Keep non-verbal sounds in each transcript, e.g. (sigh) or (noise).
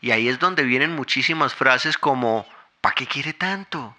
Y ahí es donde vienen muchísimas frases como, ¿para qué quiere tanto?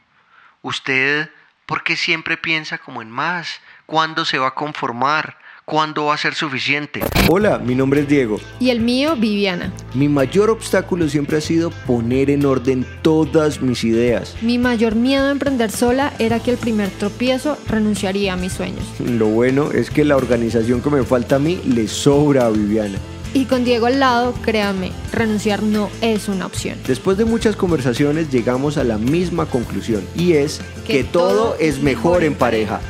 ¿Usted por qué siempre piensa como en más? ¿Cuándo se va a conformar? ¿Cuándo va a ser suficiente? Hola, mi nombre es Diego. Y el mío, Viviana. Mi mayor obstáculo siempre ha sido poner en orden todas mis ideas. Mi mayor miedo a emprender sola era que el primer tropiezo renunciaría a mis sueños. Lo bueno es que la organización que me falta a mí le sobra a Viviana. Y con Diego al lado, créame, renunciar no es una opción. Después de muchas conversaciones llegamos a la misma conclusión y es que, todo es mejor en pareja.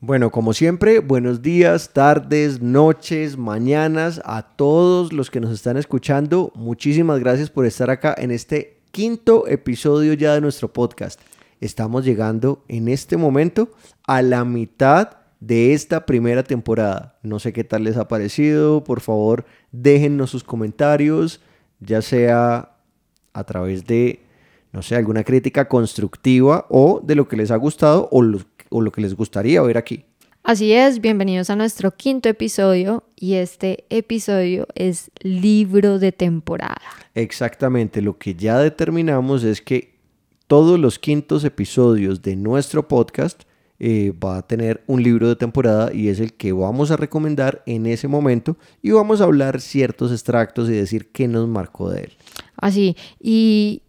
Bueno, como siempre, buenos días, tardes, noches, mañanas a todos los que nos están escuchando. Muchísimas gracias por estar acá en este quinto episodio ya de nuestro podcast. Estamos llegando en este momento a la mitad de esta primera temporada. No sé qué tal les ha parecido, por favor déjennos sus comentarios, ya sea a través de, no sé, alguna crítica constructiva o de lo que les ha gustado o lo, o lo que les gustaría ver aquí. Así es, bienvenidos a nuestro quinto episodio y este episodio es libro de temporada. Exactamente, lo que ya determinamos es que todos los quintos episodios de nuestro podcast eh, va a tener un libro de temporada y es el que vamos a recomendar en ese momento y vamos a hablar ciertos extractos y decir qué nos marcó de él. Así, y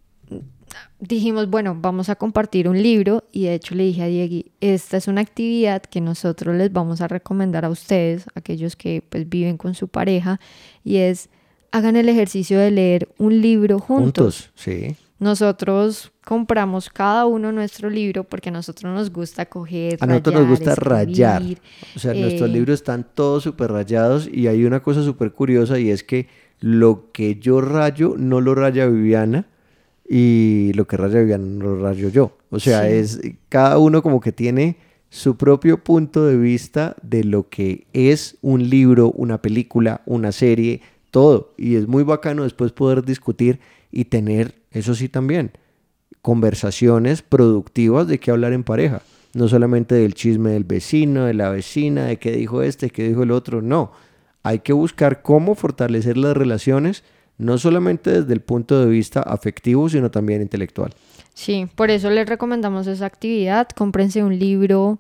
dijimos, bueno, vamos a compartir un libro y de hecho le dije a Diego, esta es una actividad que nosotros les vamos a recomendar a ustedes, aquellos que pues viven con su pareja, y es hagan el ejercicio de leer un libro juntos. Juntos, sí. Nosotros compramos cada uno nuestro libro porque a nosotros nos gusta coger. A nosotros nos gusta rayar. O sea, nuestros eh, libros están todos súper rayados y hay una cosa súper curiosa y es que lo que yo rayo no lo raya Viviana y lo que raya Viviana no lo rayo yo. O sea, Sí. es cada uno como que tiene su propio punto de vista de lo que es un libro, una película, una serie, todo. Y es muy bacano después poder discutir y tener, eso sí también, conversaciones productivas de qué hablar en pareja. No solamente del chisme del vecino, de la vecina, de qué dijo este, qué dijo el otro. No. Hay que buscar cómo fortalecer las relaciones, no solamente desde el punto de vista afectivo, sino también intelectual. Sí, por eso les recomendamos esa actividad. Cómprense un libro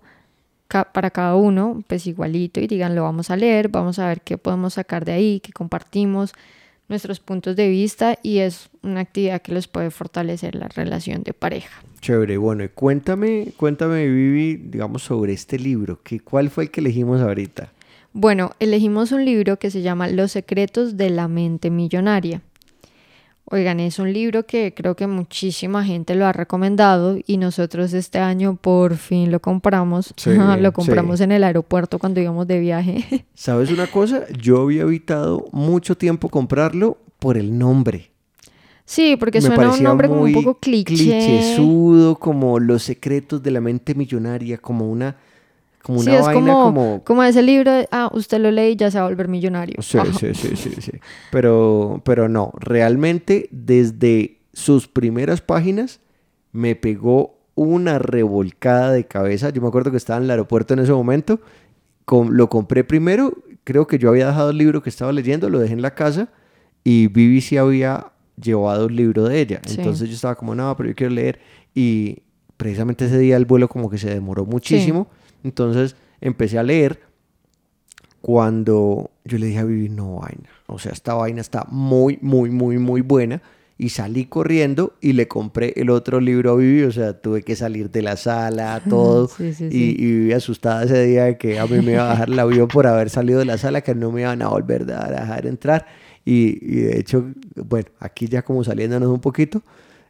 para cada uno, pues igualito, y digan, lo vamos a leer, vamos a ver qué podemos sacar de ahí, que compartimos nuestros puntos de vista y es una actividad que les puede fortalecer la relación de pareja. Chévere, bueno, y cuéntame, cuéntame, Vivi, digamos, sobre este libro. ¿Qué, ¿Cuál fue el que elegimos ahorita? Bueno, elegimos un libro que se llama Los secretos de la mente millonaria. Oigan, es un libro que creo que muchísima gente lo ha recomendado y nosotros este año por fin lo compramos. Sí, (laughs) lo compramos sí. en el aeropuerto cuando íbamos de viaje. (laughs) ¿Sabes una cosa? Yo había evitado mucho tiempo comprarlo por el nombre. Sí, porque Me suena un nombre como un poco cliché. clichésudo, como los secretos de la mente millonaria, como una, como Sí, una es vaina como, como... como ese libro, de, ah, usted lo lee y ya se va a volver millonario. Sí, Ajá. sí, sí, sí, sí. Pero, pero no, realmente desde sus primeras páginas me pegó una revolcada de cabeza. Yo me acuerdo que estaba en el aeropuerto en ese momento. com- lo compré primero, creo que yo había dejado el libro que estaba leyendo, lo dejé en la casa y Vivi sí había llevado el libro de ella. Sí. Entonces yo estaba como, no, pero yo quiero leer. Y precisamente ese día el vuelo como que se demoró muchísimo. Entonces empecé a leer cuando yo le dije a Vivi, no vaina, o sea, esta vaina está muy, muy, muy, muy buena. Y salí corriendo y le compré el otro libro a Vivi, o sea, tuve que salir de la sala, (laughs) todo. Sí, sí, y, sí. y Vivi asustada ese día de que a mí me iba a bajar el avión por haber salido de la sala, que no me iban a volver a dejar entrar. Y, y de hecho, bueno, aquí ya como saliéndonos un poquito,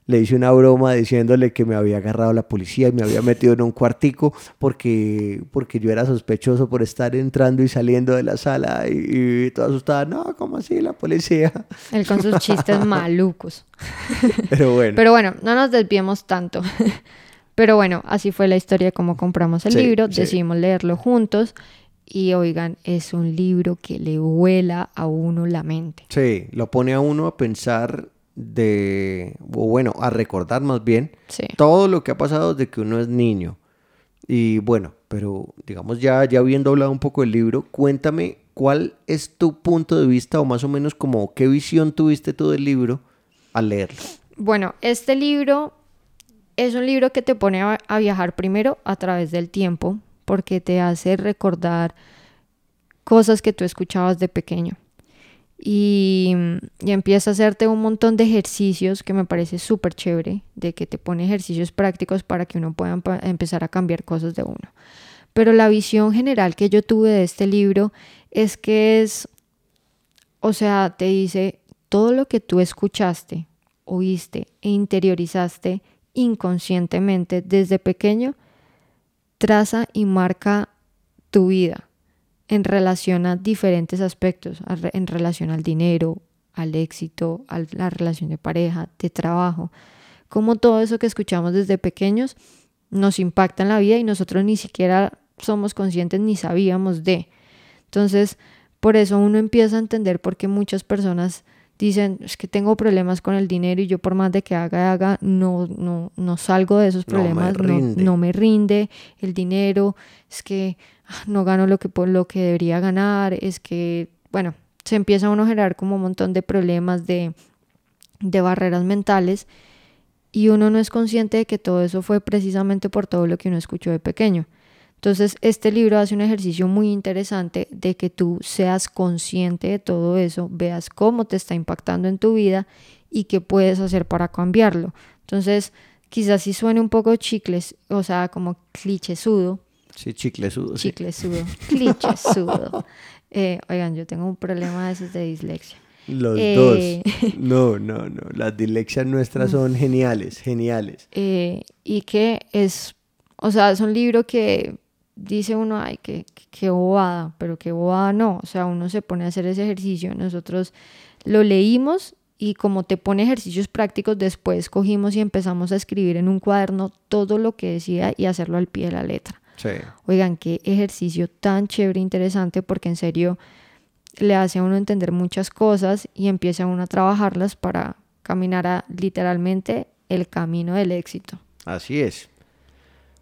le hice una broma diciéndole que me había agarrado la policía y me había metido en un cuartico porque, porque yo era sospechoso por estar entrando y saliendo de la sala y, toda asustada, no, ¿cómo así la policía? Él con sus chistes (laughs) malucos. Pero bueno, Pero bueno, no nos desviemos tanto. Pero bueno, así fue la historia de cómo compramos el Sí, libro, sí. decidimos leerlo juntos y oigan, es un libro que le vuela a uno la mente. sí, lo pone a uno a pensar de, o bueno, a recordar más bien Sí. todo lo que ha pasado desde que uno es niño. Y bueno, pero digamos ya, ya habiendo hablado un poco del libro, cuéntame ¿cuál es tu punto de vista o más o menos como qué visión tuviste tú del libro al leerlo? Bueno, este libro es un libro que te pone a, a viajar primero a través del tiempo, porque te hace recordar cosas que tú escuchabas de pequeño. Y, y, empieza a hacerte un montón de ejercicios que me parece súper chévere, de que te pone ejercicios prácticos para que uno pueda empezar a cambiar cosas de uno. Pero la visión general que yo tuve de este libro es que es, o sea, te dice todo lo que tú escuchaste, oíste e interiorizaste inconscientemente desde pequeño, traza y marca tu vida en relación a diferentes aspectos, en relación al dinero, al éxito, a la relación de pareja, de trabajo, como todo eso que escuchamos desde pequeños nos impacta en la vida y nosotros ni siquiera somos conscientes ni sabíamos de. Entonces, por eso uno empieza a entender por qué muchas personas dicen, es que tengo problemas con el dinero y yo por más de que haga haga, no, no, no salgo de esos problemas, no me, no, no me rinde el dinero, es que ah, no gano lo que, por lo que debería ganar, es que, bueno, se empieza uno a generar como un montón de problemas, de, de barreras mentales y uno no es consciente de que todo eso fue precisamente por todo lo que uno escuchó de pequeño. Entonces, este libro hace un ejercicio muy interesante de que tú seas consciente de todo eso, veas cómo te está impactando en tu vida y qué puedes hacer para cambiarlo. Entonces, quizás si suene un poco chicles, o sea, como clichésudo. Sí, chiclesudo. Sí. Chiclesudo, clichésudo. (laughs) eh, oigan, yo tengo un problema de esos de dislexia. Los eh... dos. (laughs) No, no, no. Las dislexias nuestras son geniales, geniales. Eh, y que es, o sea, es un libro que dice uno, ay, qué, qué bobada, pero qué bobada no, o sea, uno se pone a hacer ese ejercicio, nosotros lo leímos y como te pone ejercicios prácticos, después cogimos y empezamos a escribir en un cuaderno todo lo que decía y hacerlo al pie de la letra. Sí. Oigan, qué ejercicio tan chévere, interesante, porque en serio le hace a uno entender muchas cosas y empieza uno a trabajarlas para caminar a literalmente el camino del éxito. Así es.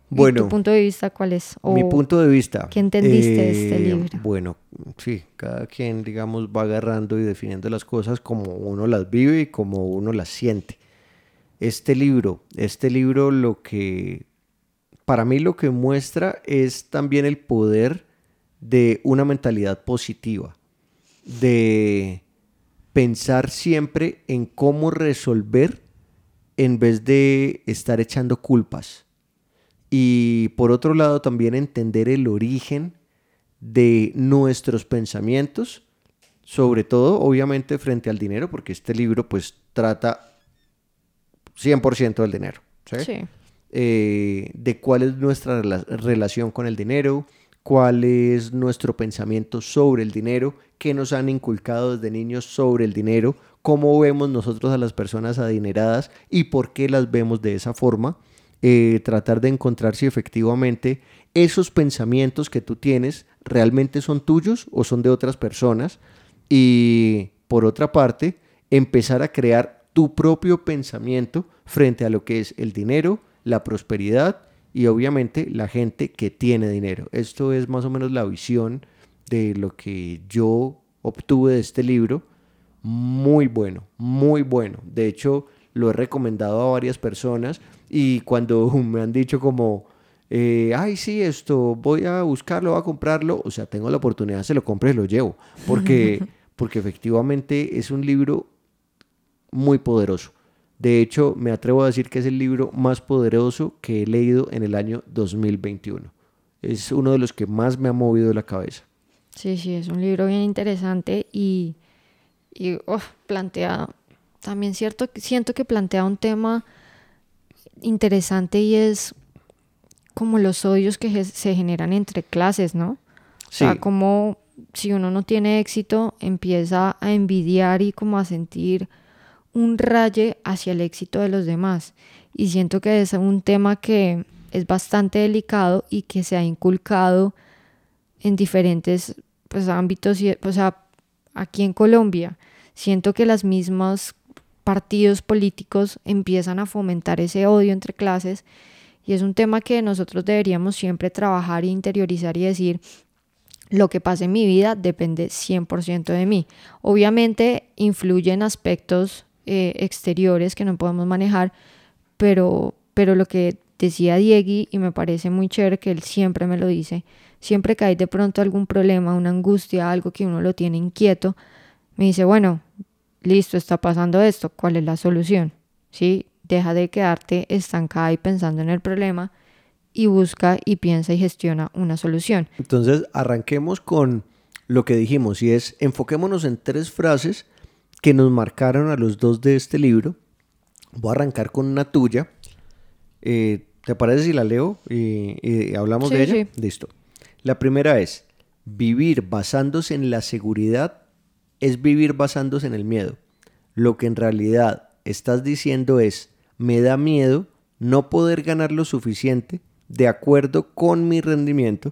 Bueno, ¿Tu punto de vista cuál es? mi punto de vista. ¿Qué entendiste de este libro? Bueno, sí, cada quien, digamos, va agarrando y definiendo las cosas como uno las vive y como uno las siente. Este libro, este libro lo que, para mí lo que muestra es también el poder de una mentalidad positiva, de pensar siempre en cómo resolver en vez de estar echando culpas y por otro lado también entender el origen de nuestros pensamientos, sobre todo obviamente frente al dinero, porque este libro pues trata 100% del dinero, ¿sí? Sí. Eh, de cuál es nuestra rela relación con el dinero, cuál es nuestro pensamiento sobre el dinero, qué nos han inculcado desde niños sobre el dinero, cómo vemos nosotros a las personas adineradas y por qué las vemos de esa forma eh, tratar de encontrar si efectivamente esos pensamientos que tú tienes realmente son tuyos o son de otras personas. Y por otra parte, empezar a crear tu propio pensamiento frente a lo que es el dinero, la prosperidad y obviamente la gente que tiene dinero. Esto es más o menos la visión de lo que yo obtuve de este libro. Muy bueno, muy bueno. De hecho, lo he recomendado a varias personas y cuando (laughs) me han dicho como, eh, ay, sí, esto, voy a buscarlo, voy a comprarlo, o sea, tengo la oportunidad, se lo compro y lo llevo, porque, (laughs) porque efectivamente es un libro muy poderoso. De hecho, me atrevo a decir que es el libro más poderoso que he leído en el año 2021. Es uno de los que más me ha movido la cabeza. Sí, sí, es un libro bien interesante y, y oh, plantea, también cierto, siento que plantea un tema interesante y es como los odios que se generan entre clases, ¿no? Sí. O sea, como si uno no tiene éxito, empieza a envidiar y como a sentir un raye hacia el éxito de los demás. Y siento que es un tema que es bastante delicado y que se ha inculcado en diferentes pues, ámbitos. Y, o sea, aquí en Colombia, siento que las mismas partidos políticos empiezan a fomentar ese odio entre clases y es un tema que nosotros deberíamos siempre trabajar e interiorizar y decir, lo que pasa en mi vida depende 100% de mí. Obviamente influyen aspectos eh, exteriores que no podemos manejar, pero, pero lo que decía Diegui, y me parece muy chévere que él siempre me lo dice, siempre que hay de pronto algún problema, una angustia, algo que uno lo tiene inquieto, me dice, bueno, listo, está pasando esto, ¿cuál es la solución? ¿Sí? Deja de quedarte estancada y pensando en el problema y busca y piensa y gestiona una solución. Entonces, arranquemos con lo que dijimos y es enfoquémonos en tres frases que nos marcaron a los dos de este libro. Voy a arrancar con una tuya. Eh, ¿Te parece si la leo y, hablamos de ella? Listo. La primera es, vivir basándose en la seguridad es vivir basándose en el miedo. Lo que en realidad estás diciendo es, me da miedo no poder ganar lo suficiente de acuerdo con mi rendimiento,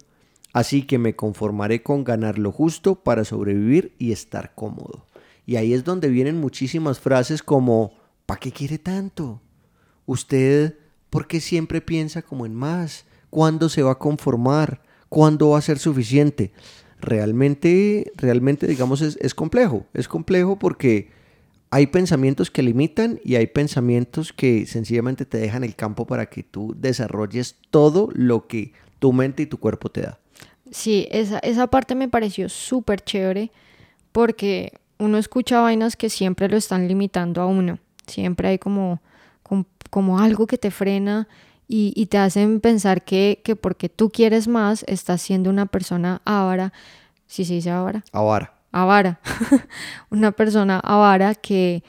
así que me conformaré con ganar lo justo para sobrevivir y estar cómodo. Y ahí es donde vienen muchísimas frases como, ¿para qué quiere tanto? Usted, ¿por qué siempre piensa como en más? ¿Cuándo se va a conformar? ¿Cuándo va a ser suficiente? Realmente, realmente, digamos, es, es complejo. Es complejo porque hay pensamientos que limitan y hay pensamientos que sencillamente te dejan el campo para que tú desarrolles todo lo que tu mente y tu cuerpo te da. Sí, esa, esa parte me pareció súper chévere porque uno escucha vainas que siempre lo están limitando a uno. Siempre hay como, como, algo que te frena y, y, te hacen pensar que, que porque tú quieres más, estás siendo una persona avara. ¿Sí se dice avara? Avara avara, (laughs) una persona avara que,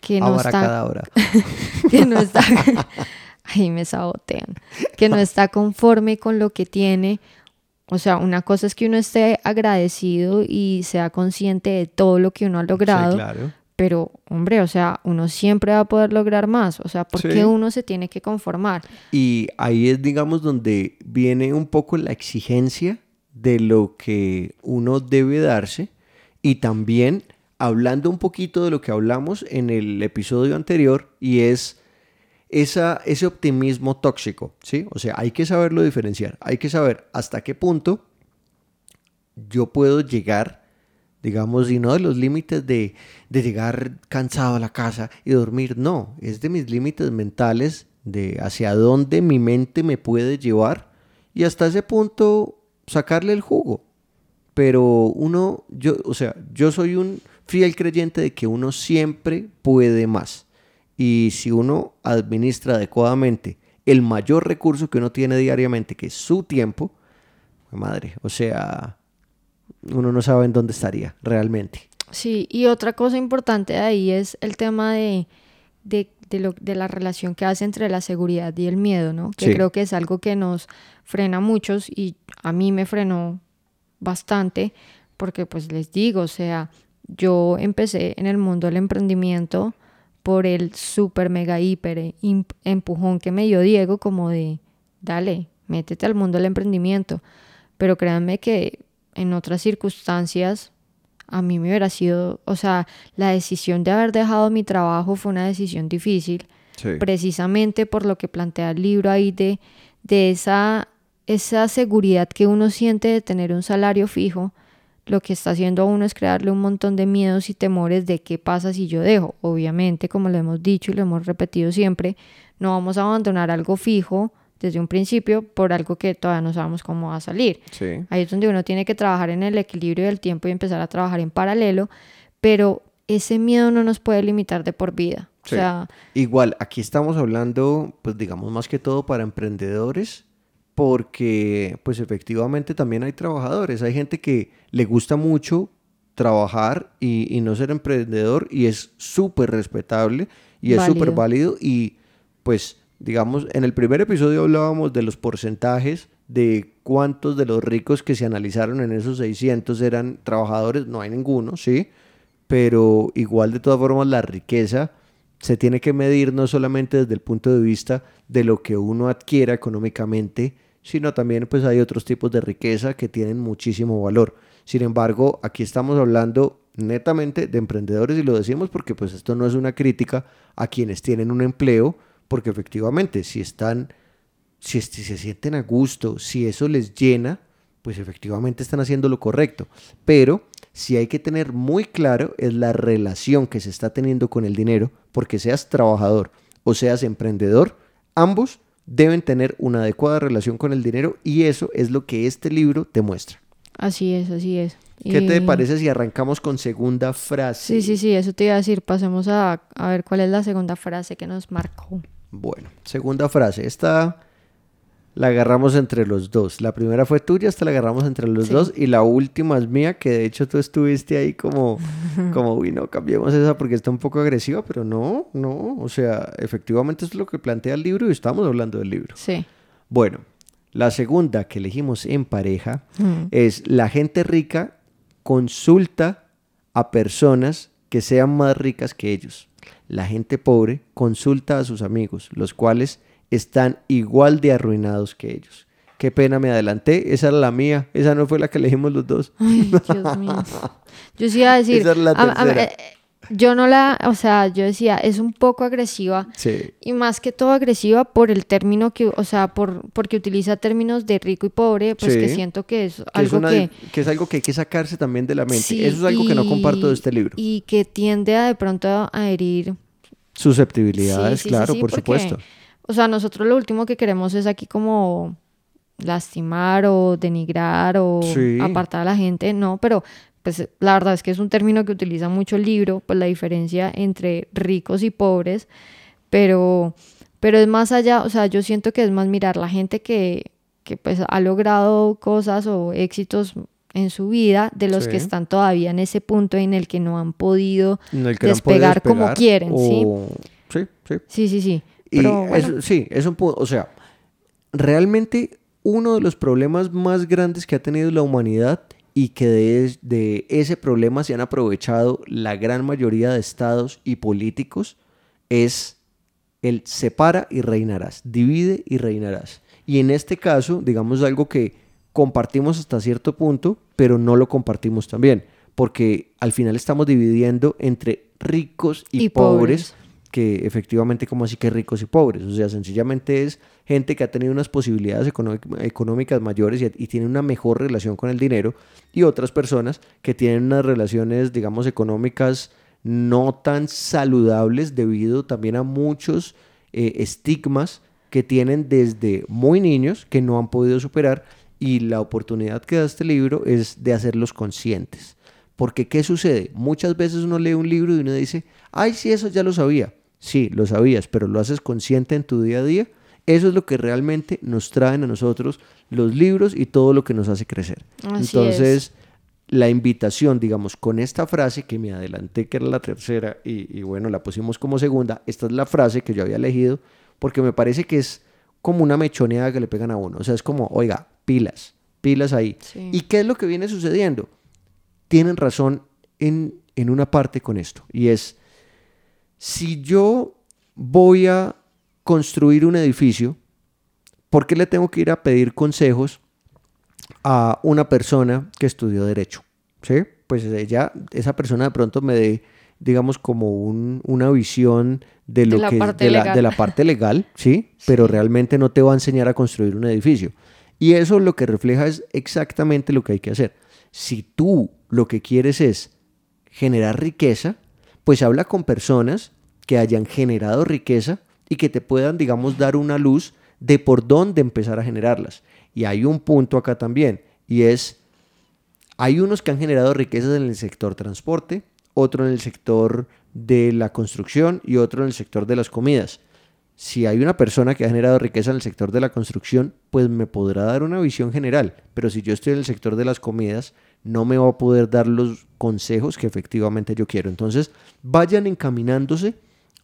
que no está... Cada (laughs) que no está... (laughs) ahí me sabotean. Que no está conforme con lo que tiene. O sea, una cosa es que uno esté agradecido y sea consciente de todo lo que uno ha logrado. claro. Pero, hombre, o sea, uno siempre va a poder lograr más. O sea, ¿por qué uno se tiene que conformar? Y ahí es, digamos, donde viene un poco la exigencia de lo que uno debe darse y también hablando un poquito de lo que hablamos en el episodio anterior y es esa, ese optimismo tóxico, ¿sí? O sea, hay que saberlo diferenciar, hay que saber hasta qué punto yo puedo llegar, digamos, y no de los límites de, de llegar cansado a la casa y dormir, no, es de mis límites mentales, de hacia dónde mi mente me puede llevar y hasta ese punto sacarle el jugo pero uno, yo, o sea, yo soy un fiel creyente de que uno siempre puede más. Y si uno administra adecuadamente el mayor recurso que uno tiene diariamente, que es su tiempo, madre, o sea, uno no sabe en dónde estaría realmente. Sí, y otra cosa importante de ahí es el tema de, de, lo, de la relación que hace entre la seguridad y el miedo, ¿no? Que creo que es algo que nos frena a muchos y a mí me frenó bastante porque pues les digo, o sea, yo empecé en el mundo del emprendimiento por el super mega hiper empujón que me dio Diego como de, dale, métete al mundo del emprendimiento. Pero créanme que en otras circunstancias a mí me hubiera sido, o sea, la decisión de haber dejado mi trabajo fue una decisión difícil, precisamente por lo que plantea el libro ahí de, de esa esa seguridad que uno siente de tener un salario fijo, lo que está haciendo a uno es crearle un montón de miedos y temores de qué pasa si yo dejo. Obviamente, como lo hemos dicho y lo hemos repetido siempre, no vamos a abandonar algo fijo desde un principio por algo que todavía no sabemos cómo va a salir. Ahí es donde uno tiene que trabajar en el equilibrio del tiempo y empezar a trabajar en paralelo, pero ese miedo no nos puede limitar de por vida. O sea, igual, aquí estamos hablando, pues digamos más que todo para emprendedores porque pues efectivamente también hay trabajadores, hay gente que le gusta mucho trabajar y, no ser emprendedor y es súper respetable y es súper válido y pues digamos en el primer episodio hablábamos de los porcentajes de cuántos de los ricos que se analizaron en esos 600 eran trabajadores, no hay ninguno, sí, pero igual de todas formas la riqueza se tiene que medir no solamente desde el punto de vista de lo que uno adquiera económicamente, sino también pues hay otros tipos de riqueza que tienen muchísimo valor. Sin embargo, aquí estamos hablando netamente de emprendedores y lo decimos porque pues esto no es una crítica a quienes tienen un empleo, porque efectivamente si están, si, se sienten a gusto, si eso les llena, pues efectivamente están haciendo lo correcto. Pero si hay que tener muy claro es la relación que se está teniendo con el dinero, porque seas trabajador o seas emprendedor, ambos deben tener una adecuada relación con el dinero y eso es lo que este libro te muestra. Así es, así es. ¿Qué te parece si arrancamos con segunda frase? Sí, sí, sí, eso te iba a decir. Pasemos a, a ver cuál es la segunda frase que nos marcó. Bueno, segunda frase. Esta la agarramos entre los dos. La primera fue tuya, esta la agarramos entre los Sí. dos. Y la última es mía, que de hecho tú estuviste ahí como, (laughs) como, uy, no, cambiemos esa porque está un poco agresiva, pero no, no. O sea, efectivamente es lo que plantea el libro y estamos hablando del libro. Sí. Bueno, la segunda que elegimos en pareja Mm. es la gente rica consulta a personas que sean más ricas que ellos. La gente pobre consulta a sus amigos, los cuales están igual de arruinados que ellos. Qué pena, me adelanté. Esa era la mía. Esa no fue la que elegimos los dos. Ay, Dios mío. (laughs) Yo sí iba a decir. Esa es la a- a- tercera. Yo no la, o sea, yo decía, es un poco agresiva. Sí. Y más que todo agresiva por el término que, o sea, por, porque utiliza términos de rico y pobre, pues que siento que es Que es, algo una- que... que es algo que hay que sacarse también de la mente. sí, Eso es algo que no comparto de este libro. Y que tiende a de pronto a herir Susceptibilidades, claro, por porque, supuesto. O sea, nosotros lo último que queremos es aquí como lastimar o denigrar o Sí. apartar a la gente, no, pero pues la verdad es que es un término que utiliza mucho el libro, pues la diferencia entre ricos y pobres, pero, pero es más allá, o sea, yo siento que es más mirar la gente que, que pues ha logrado cosas o éxitos en su vida de los que están todavía en ese punto en el que no han podido despegar como quieren, ¿sí? o- Sí, sí. Sí, sí, sí. Y Pero bueno, eso- sí, es un punto, o sea, realmente uno de los problemas más grandes que ha tenido la humanidad y que de, de ese problema se han aprovechado la gran mayoría de estados y políticos es el separa y reinarás, divide y reinarás. Y en este caso, digamos algo que compartimos hasta cierto punto, pero no lo compartimos también, porque al final estamos dividiendo entre ricos y, Y pobres, pobres. Que efectivamente como así que ricos y pobres, o sea, sencillamente es gente que ha tenido unas posibilidades económic- económicas mayores y, y tiene una mejor relación con el dinero y otras personas que tienen unas relaciones, digamos, económicas no tan saludables debido también a muchos eh, estigmas que tienen desde muy niños que no han podido superar y la oportunidad que da este libro es de hacerlos conscientes. Porque ¿qué sucede? Muchas veces uno lee un libro y uno dice, ay, sí, eso ya lo sabía. Sí, lo sabías, pero lo haces consciente en tu día a día. Eso es lo que realmente nos traen a nosotros los libros y todo lo que nos hace crecer. Así Entonces, la invitación, digamos, con esta frase que me adelanté, que era la tercera, y, y bueno, la pusimos como segunda, esta es la frase que yo había elegido, porque me parece que es como una mechoneada que le pegan a uno. O sea, es como, oiga, pilas, pilas ahí. Sí. ¿Y qué es lo que viene sucediendo? Tienen razón en, en una parte con esto, y es, si yo voy a construir un edificio, ¿por qué le tengo que ir a pedir consejos a una persona que estudió derecho? ¿Sí? Pues ella, esa persona de pronto me dé, digamos, como un- una visión de lo la que de la, de la parte legal, (laughs) ¿sí? Pero realmente no te va a enseñar a construir un edificio. Y eso lo que refleja es exactamente lo que hay que hacer. Si tú lo que quieres es generar riqueza, pues habla con personas que hayan generado riqueza y que te puedan, digamos, dar una luz de por dónde empezar a generarlas. Y hay un punto acá también, y es, hay unos que han generado riquezas en el sector transporte, otro en el sector de la construcción y otro en el sector de las comidas. Si hay una persona que ha generado riqueza en el sector de la construcción, pues me podrá dar una visión general, pero si yo estoy en el sector de las comidas, no me va a poder dar los consejos que efectivamente yo quiero. Entonces, vayan encaminándose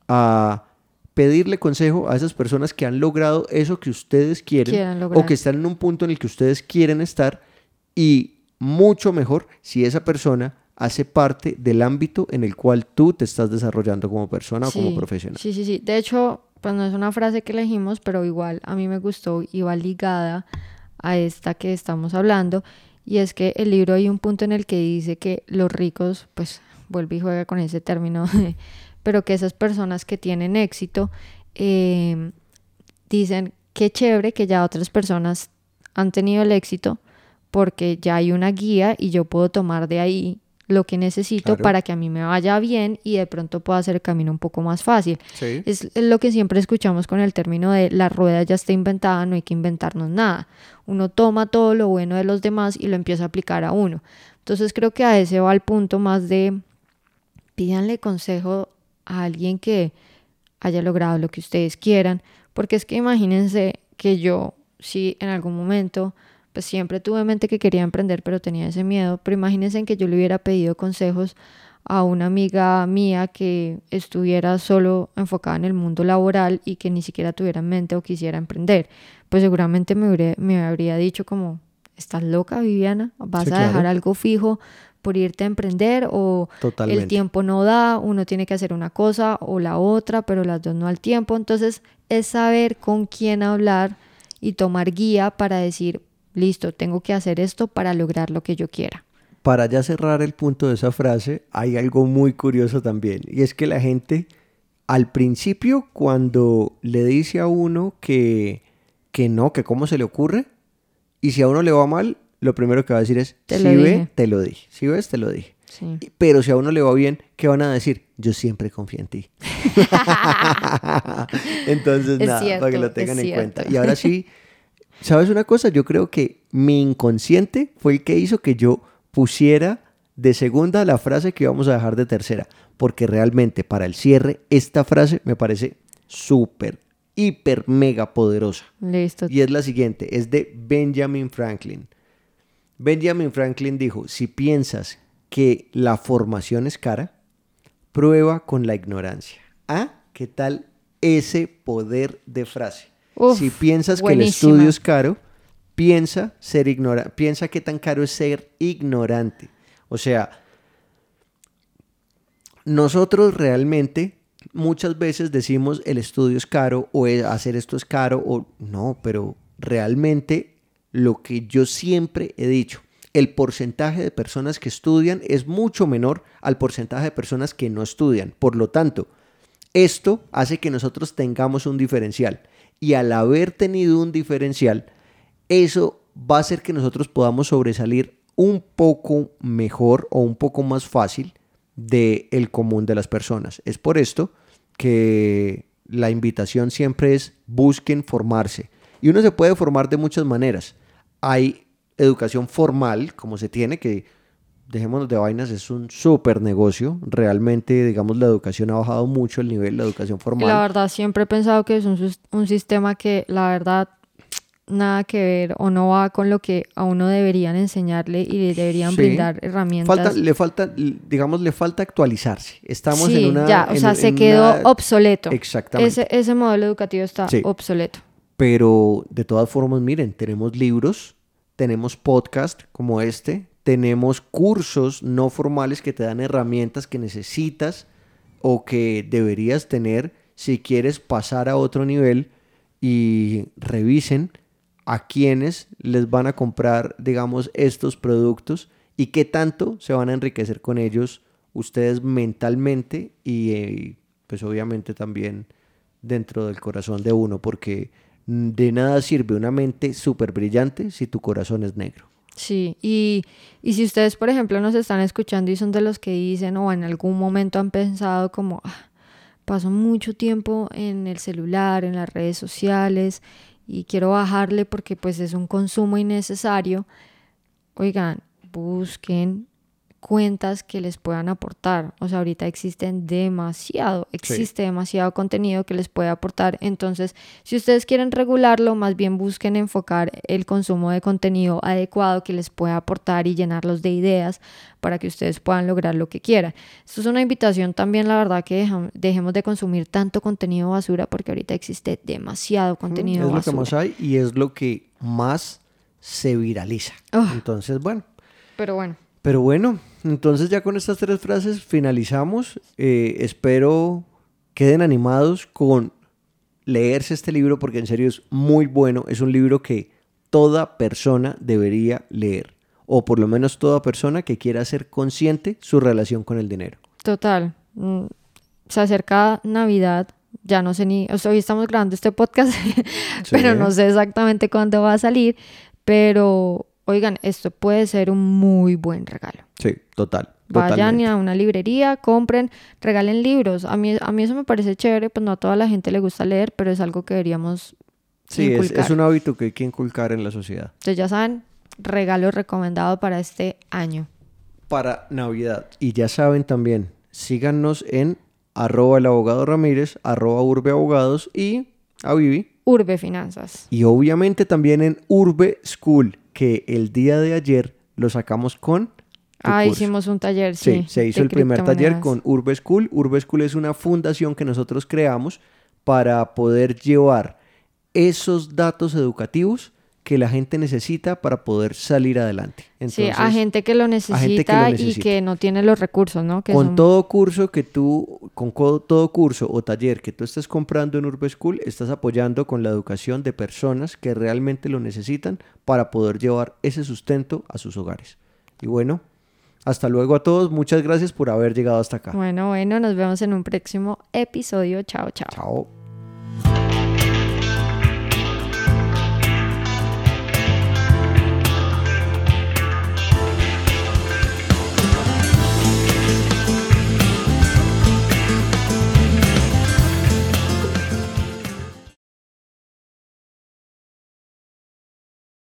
a pedirle consejo a esas personas que han logrado eso que ustedes quieren o que están en un punto en el que ustedes quieren estar y mucho mejor si esa persona hace parte del ámbito en el cual tú te estás desarrollando como persona o como profesional. Sí, sí, sí. De hecho, pues no es una frase que elegimos, pero igual a mí me gustó y va ligada a esta que estamos hablando. Y es que el libro hay un punto en el que dice que los ricos, pues vuelve y juega con ese término, (laughs) pero que esas personas que tienen éxito eh, dicen qué chévere que ya otras personas han tenido el éxito porque ya hay una guía y yo puedo tomar de ahí lo que necesito Claro. para que a mí me vaya bien y de pronto pueda hacer el camino un poco más fácil. Sí. Es lo que siempre escuchamos con el término de la rueda ya está inventada, no hay que inventarnos nada. Uno toma todo lo bueno de los demás y lo empieza a aplicar a uno. Entonces creo que a ese va el punto más de pídanle consejo a alguien que haya logrado lo que ustedes quieran, porque es que imagínense que yo, si en algún momento, pues siempre tuve en mente que quería emprender, pero tenía ese miedo, pero imagínense que yo le hubiera pedido consejos a una amiga mía que estuviera solo enfocada en el mundo laboral y que ni siquiera tuviera en mente o quisiera emprender, pues seguramente me, hubiera- me habría dicho como, ¿estás loca, Viviana? ¿Vas Sí, a dejar claro. algo fijo por irte a emprender o Totalmente. el tiempo no da, uno tiene que hacer una cosa o la otra, pero las dos no al tiempo. Entonces es saber con quién hablar y tomar guía para decir, listo, tengo que hacer esto para lograr lo que yo quiera. Para ya cerrar el punto de esa frase, hay algo muy curioso también. Y es que la gente, al principio, cuando le dice a uno que, que no, que cómo se le ocurre, y si a uno le va mal, lo primero que va a decir es, Te si lo ve, dije". te lo dije. Si ves, te lo dije. Sí. Pero si a uno le va bien, ¿qué van a decir? Yo siempre confío en ti. (laughs) (laughs) Entonces, Es nada, para que lo tengan en cuenta. Y ahora sí, (laughs) ¿sabes una cosa? Yo creo que mi inconsciente fue el que hizo que yo pusiera de segunda la frase que íbamos a dejar de tercera. Porque realmente para el cierre, esta frase me parece súper, hiper, mega poderosa. Listo. Y es la siguiente, es de Benjamin Franklin. Benjamin Franklin dijo, si piensas que la formación es cara, prueba con la ignorancia. ¿Ah? ¿Qué tal ese poder de frase? Uf, si piensas que el estudio es caro, piensa ser ignora piensa qué tan caro es ser ignorante. O sea, nosotros realmente muchas veces decimos el estudio es caro o hacer esto es caro o no, pero realmente lo que yo siempre he dicho, el porcentaje de personas que estudian es mucho menor al porcentaje de personas que no estudian. Por lo tanto, esto hace que nosotros tengamos un diferencial y al haber tenido un diferencial, eso va a hacer que nosotros podamos sobresalir un poco mejor o un poco más fácil del el común de las personas. Es por esto que la invitación siempre es busquen formarse. Y uno se puede formar de muchas maneras. Hay educación formal, como se tiene, que dejémonos de vainas, es un súper negocio. Realmente, digamos, la educación ha bajado mucho el nivel, la educación formal. La verdad, siempre he pensado que es un, un sistema que la verdad nada que ver o no va con lo que a uno deberían enseñarle y le deberían Sí. brindar herramientas. Falta, le falta, digamos, le falta actualizarse. Estamos sí, en una. ya, o en- sea, se quedó una- obsoleto. Exactamente. Ese, ese modelo educativo está Sí. obsoleto. Pero de todas formas, miren, tenemos libros, tenemos podcast como este, tenemos cursos no formales que te dan herramientas que necesitas o que deberías tener si quieres pasar a otro nivel y revisen a quienes les van a comprar, digamos, estos productos y qué tanto se van a enriquecer con ellos ustedes mentalmente y eh, pues obviamente también dentro del corazón de uno, porque de nada sirve una mente súper brillante si tu corazón es negro. Sí, y, y si ustedes, por ejemplo, nos están escuchando y son de los que dicen o en algún momento han pensado como, "Ah, paso mucho tiempo en el celular, en las redes sociales y quiero bajarle porque pues es un consumo innecesario, oigan, busquen cuentas que les puedan aportar. O sea, ahorita existen demasiado, existe demasiado contenido que les puede aportar. Entonces, si ustedes quieren regularlo, más bien busquen enfocar el consumo de contenido adecuado que les pueda aportar y llenarlos de ideas para que ustedes puedan lograr lo que quieran. Esto es una invitación también, la verdad, que dejemos de consumir tanto contenido basura porque ahorita existe demasiado contenido es lo basura. que más hay y es lo que más se viraliza. Entonces, bueno. Pero bueno, Pero bueno, entonces ya con estas tres frases finalizamos. Eh, espero queden animados con leerse este libro porque en serio es muy bueno. Es un libro que toda persona debería leer. O por lo menos toda persona que quiera ser consciente su relación con el dinero. Total. Mm, Se acerca Navidad. Ya no sé ni. O sea, hoy estamos grabando este podcast, (laughs) pero no sé exactamente cuándo va a salir. Pero oigan, esto puede ser un muy buen regalo. Sí, total. Vayan totalmente. a una librería, compren, regalen libros. A mí, a mí eso me parece chévere, pues no a toda la gente le gusta leer, pero es algo que deberíamos Sí, es, es un hábito que hay que inculcar en la sociedad. Entonces ya saben, regalo recomendado para este año. Para Navidad. Y ya saben también, síganos en arroba el abogado Ramírez, arroba urbe abogados y a Vivi. Urbe Finanzas. Y obviamente también en Urbe School, que el día de ayer lo sacamos con... Ah, curso. hicimos un taller, Sí, sí. se hizo el primer taller con Urbe School. Urbe School es una fundación que nosotros creamos para poder llevar esos datos educativos que la gente necesita para poder salir adelante. Sí, a gente que lo necesita, gente que lo y que no tiene los recursos, ¿no? Que con son- todo curso que tú, con co- todo curso o taller que tú estés comprando en Urbe School, estás apoyando con la educación de personas que realmente lo necesitan para poder llevar ese sustento a sus hogares. Y bueno, hasta luego a todos. Muchas gracias por haber llegado hasta acá. Bueno, bueno, nos vemos en un próximo episodio. Chao, chao. Chao.